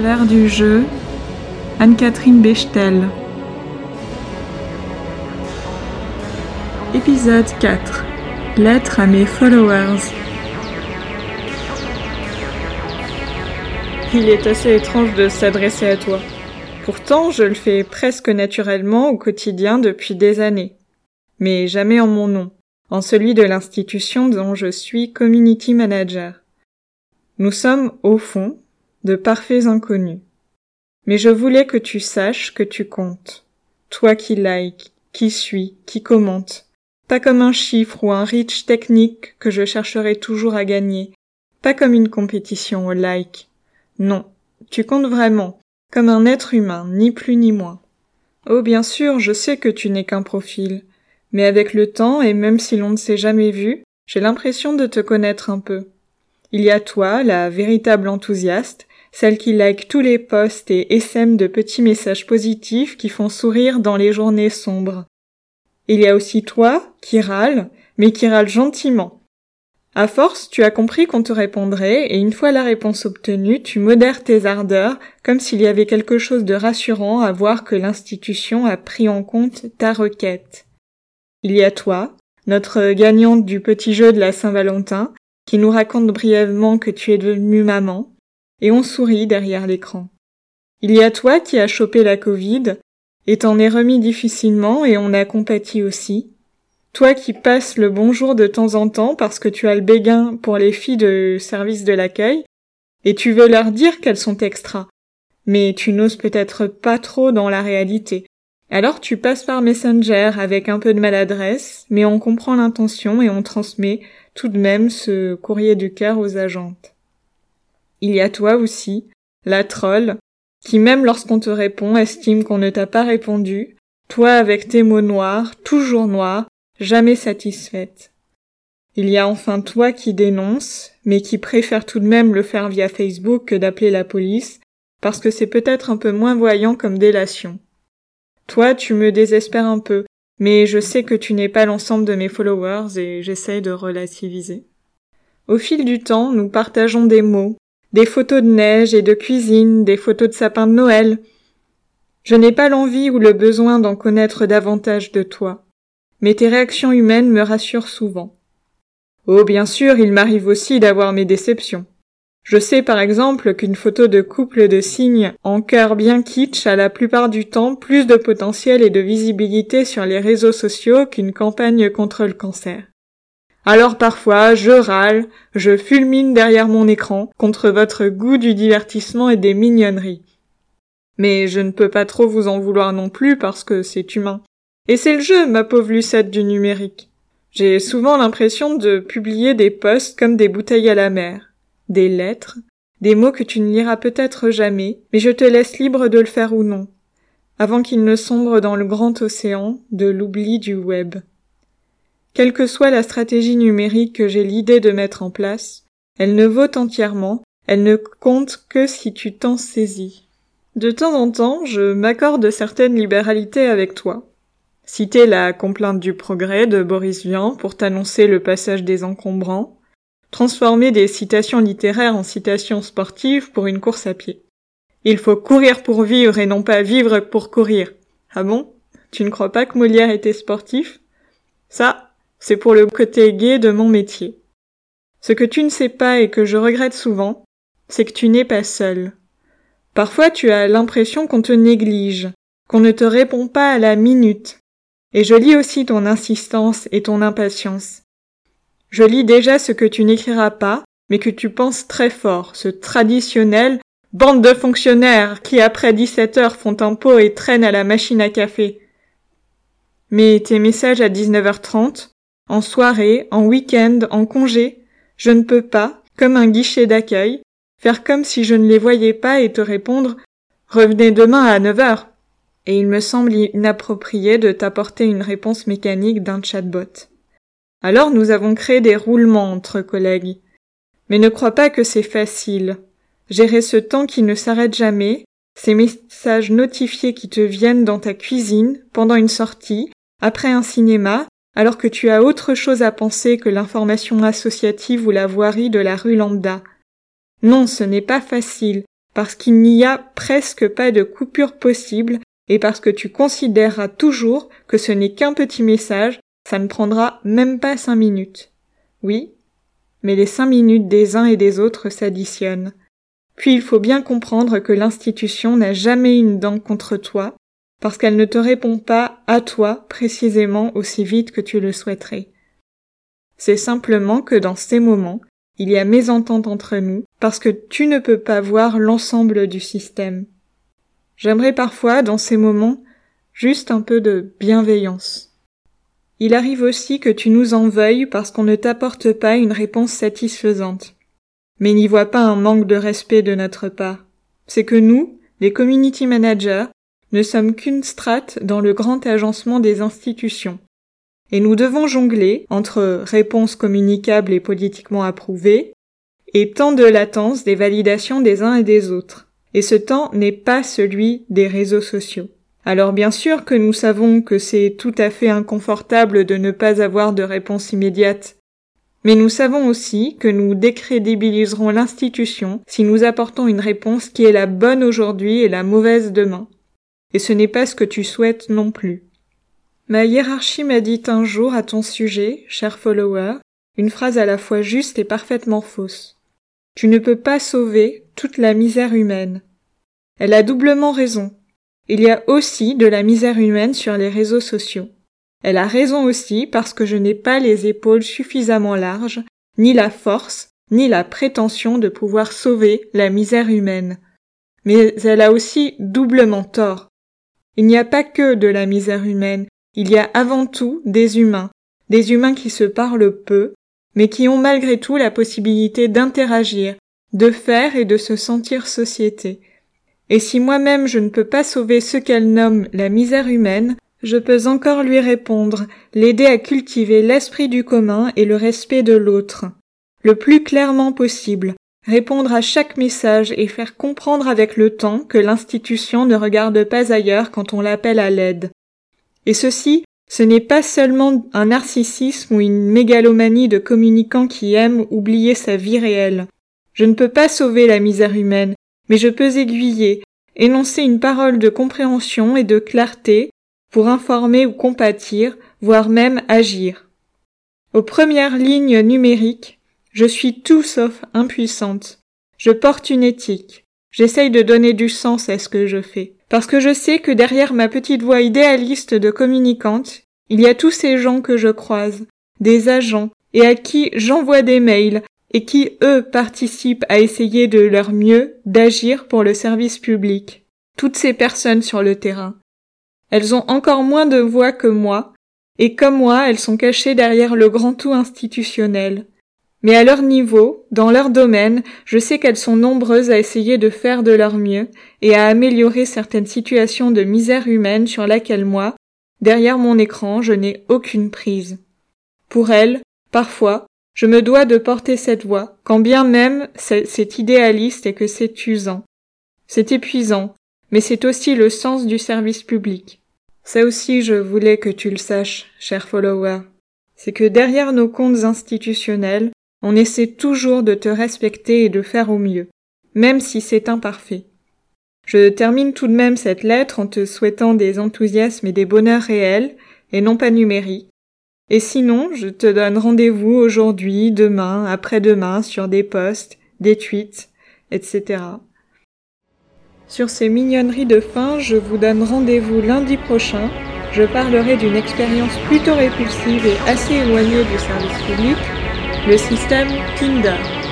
L'air du jeu, Anne-Catherine Bechtel. Épisode 4 Lettre à mes followers. Il est assez étrange de s'adresser à toi. Pourtant, je le fais presque naturellement au quotidien depuis des années. Mais jamais en mon nom, en celui de l'institution dont je suis community manager. Nous sommes, au fond, de parfaits inconnus. Mais je voulais que tu saches que tu comptes. Toi qui like, qui suis, qui commente. Pas comme un chiffre ou un reach technique que je chercherai toujours à gagner. Pas comme une compétition au like. Non. Tu comptes vraiment. Comme un être humain, ni plus ni moins. Oh, bien sûr, je sais que tu n'es qu'un profil. Mais avec le temps, et même si l'on ne s'est jamais vu, j'ai l'impression de te connaître un peu. Il y a toi, la véritable enthousiaste, celle qui like tous les posts et essaime de petits messages positifs qui font sourire dans les journées sombres. Il y a aussi toi, qui râle, mais qui râle gentiment. À force, tu as compris qu'on te répondrait, et une fois la réponse obtenue, tu modères tes ardeurs, comme s'il y avait quelque chose de rassurant à voir que l'institution a pris en compte ta requête. Il y a toi, notre gagnante du petit jeu de la Saint-Valentin, qui nous raconte brièvement que tu es devenue maman, et on sourit derrière l'écran. Il y a toi qui as chopé la Covid, et t'en es remis difficilement et on a compati aussi. Toi qui passes le bonjour de temps en temps parce que tu as le béguin pour les filles de service de l'accueil, et tu veux leur dire qu'elles sont extra. Mais tu n'oses peut-être pas trop dans la réalité. Alors tu passes par Messenger avec un peu de maladresse, mais on comprend l'intention et on transmet tout de même ce courrier du cœur aux agentes. Il y a toi aussi, la troll, qui même lorsqu'on te répond estime qu'on ne t'a pas répondu, toi avec tes mots noirs, toujours noirs, jamais satisfaite. Il y a enfin toi qui dénonce, mais qui préfère tout de même le faire via Facebook que d'appeler la police, parce que c'est peut-être un peu moins voyant comme délation. Toi, tu me désespères un peu, mais je sais que tu n'es pas l'ensemble de mes followers et j'essaye de relativiser. Au fil du temps, nous partageons des mots, des photos de neige et de cuisine, des photos de sapins de Noël. Je n'ai pas l'envie ou le besoin d'en connaître davantage de toi, mais tes réactions humaines me rassurent souvent. Oh, bien sûr, il m'arrive aussi d'avoir mes déceptions. Je sais par exemple qu'une photo de couple de cygnes en cœur bien kitsch a la plupart du temps plus de potentiel et de visibilité sur les réseaux sociaux qu'une campagne contre le cancer. Alors parfois, je râle, je fulmine derrière mon écran contre votre goût du divertissement et des mignonneries. Mais je ne peux pas trop vous en vouloir non plus parce que c'est humain. Et c'est le jeu, ma pauvre Lucette du numérique. J'ai souvent l'impression de publier des posts comme des bouteilles à la mer, des lettres, des mots que tu ne liras peut-être jamais, mais je te laisse libre de le faire ou non, avant qu'il ne sombre dans le grand océan de l'oubli du web. Quelle que soit la stratégie numérique que j'ai l'idée de mettre en place, elle ne vaut entièrement, elle ne compte que si tu t'en saisis. De temps en temps, je m'accorde certaines libéralités avec toi. Citer la complainte du progrès de Boris Vian pour t'annoncer le passage des encombrants, transformer des citations littéraires en citations sportives pour une course à pied. Il faut courir pour vivre et non pas vivre pour courir. Ah bon? Tu ne crois pas que Molière était sportif? Ça, c'est pour le côté gai de mon métier. Ce que tu ne sais pas et que je regrette souvent, c'est que tu n'es pas seul. Parfois tu as l'impression qu'on te néglige, qu'on ne te répond pas à la minute. Et je lis aussi ton insistance et ton impatience. Je lis déjà ce que tu n'écriras pas, mais que tu penses très fort, ce traditionnel bande de fonctionnaires qui après 17 heures font un pot et traînent à la machine à café. Mais tes messages à 19h30, en soirée, en week-end, en congé, je ne peux pas, comme un guichet d'accueil, faire comme si je ne les voyais pas et te répondre Revenez demain à neuf heures. Et il me semble inapproprié de t'apporter une réponse mécanique d'un chatbot. Alors nous avons créé des roulements entre collègues. Mais ne crois pas que c'est facile. Gérer ce temps qui ne s'arrête jamais, ces messages notifiés qui te viennent dans ta cuisine, pendant une sortie, après un cinéma, alors que tu as autre chose à penser que l'information associative ou la voirie de la rue lambda. Non, ce n'est pas facile, parce qu'il n'y a presque pas de coupure possible et parce que tu considéreras toujours que ce n'est qu'un petit message, ça ne prendra même pas cinq minutes. Oui, mais les cinq minutes des uns et des autres s'additionnent. Puis il faut bien comprendre que l'institution n'a jamais une dent contre toi, parce qu'elle ne te répond pas à toi précisément aussi vite que tu le souhaiterais. C'est simplement que dans ces moments, il y a mésentente entre nous, parce que tu ne peux pas voir l'ensemble du système. J'aimerais parfois, dans ces moments, juste un peu de bienveillance. Il arrive aussi que tu nous en veuilles parce qu'on ne t'apporte pas une réponse satisfaisante. Mais n'y vois pas un manque de respect de notre part. C'est que nous, les community managers, ne sommes qu'une strate dans le grand agencement des institutions. Et nous devons jongler entre réponses communicables et politiquement approuvées et temps de latence des validations des uns et des autres. Et ce temps n'est pas celui des réseaux sociaux. Alors bien sûr que nous savons que c'est tout à fait inconfortable de ne pas avoir de réponse immédiate, mais nous savons aussi que nous décrédibiliserons l'institution si nous apportons une réponse qui est la bonne aujourd'hui et la mauvaise demain. Et ce n'est pas ce que tu souhaites non plus. Ma hiérarchie m'a dit un jour à ton sujet, cher follower, une phrase à la fois juste et parfaitement fausse. Tu ne peux pas sauver toute la misère humaine. Elle a doublement raison. Il y a aussi de la misère humaine sur les réseaux sociaux. Elle a raison aussi parce que je n'ai pas les épaules suffisamment larges, ni la force, ni la prétention de pouvoir sauver la misère humaine. Mais elle a aussi doublement tort. Il n'y a pas que de la misère humaine, il y a avant tout des humains, des humains qui se parlent peu, mais qui ont malgré tout la possibilité d'interagir, de faire et de se sentir société. Et si moi-même je ne peux pas sauver ce qu'elle nomme la misère humaine, je peux encore lui répondre, l'aider à cultiver l'esprit du commun et le respect de l'autre. Le plus clairement possible, répondre à chaque message et faire comprendre avec le temps que l'institution ne regarde pas ailleurs quand on l'appelle à l'aide. Et ceci, ce n'est pas seulement un narcissisme ou une mégalomanie de communicants qui aiment oublier sa vie réelle. Je ne peux pas sauver la misère humaine, mais je peux aiguiller, énoncer une parole de compréhension et de clarté pour informer ou compatir, voire même agir. Aux premières lignes numériques, je suis tout sauf impuissante. Je porte une éthique. J'essaye de donner du sens à ce que je fais. Parce que je sais que derrière ma petite voix idéaliste de communicante, il y a tous ces gens que je croise, des agents, et à qui j'envoie des mails, et qui, eux, participent à essayer de leur mieux d'agir pour le service public. Toutes ces personnes sur le terrain. Elles ont encore moins de voix que moi, et comme moi, elles sont cachées derrière le grand tout institutionnel. Mais à leur niveau, dans leur domaine, je sais qu'elles sont nombreuses à essayer de faire de leur mieux et à améliorer certaines situations de misère humaine sur laquelle moi, derrière mon écran, je n'ai aucune prise. Pour elles, parfois, je me dois de porter cette voix, quand bien même c'est idéaliste et que c'est usant. C'est épuisant, mais c'est aussi le sens du service public. Ça aussi je voulais que tu le saches, cher follower. C'est que derrière nos comptes institutionnels, on essaie toujours de te respecter et de faire au mieux, même si c'est imparfait. Je termine tout de même cette lettre en te souhaitant des enthousiasmes et des bonheurs réels, et non pas numériques. Et sinon, je te donne rendez-vous aujourd'hui, demain, après-demain sur des posts, des tweets, etc. Sur ces mignonneries de fin, je vous donne rendez-vous lundi prochain. Je parlerai d'une expérience plutôt répulsive et assez éloignée du service public, le système Tinder.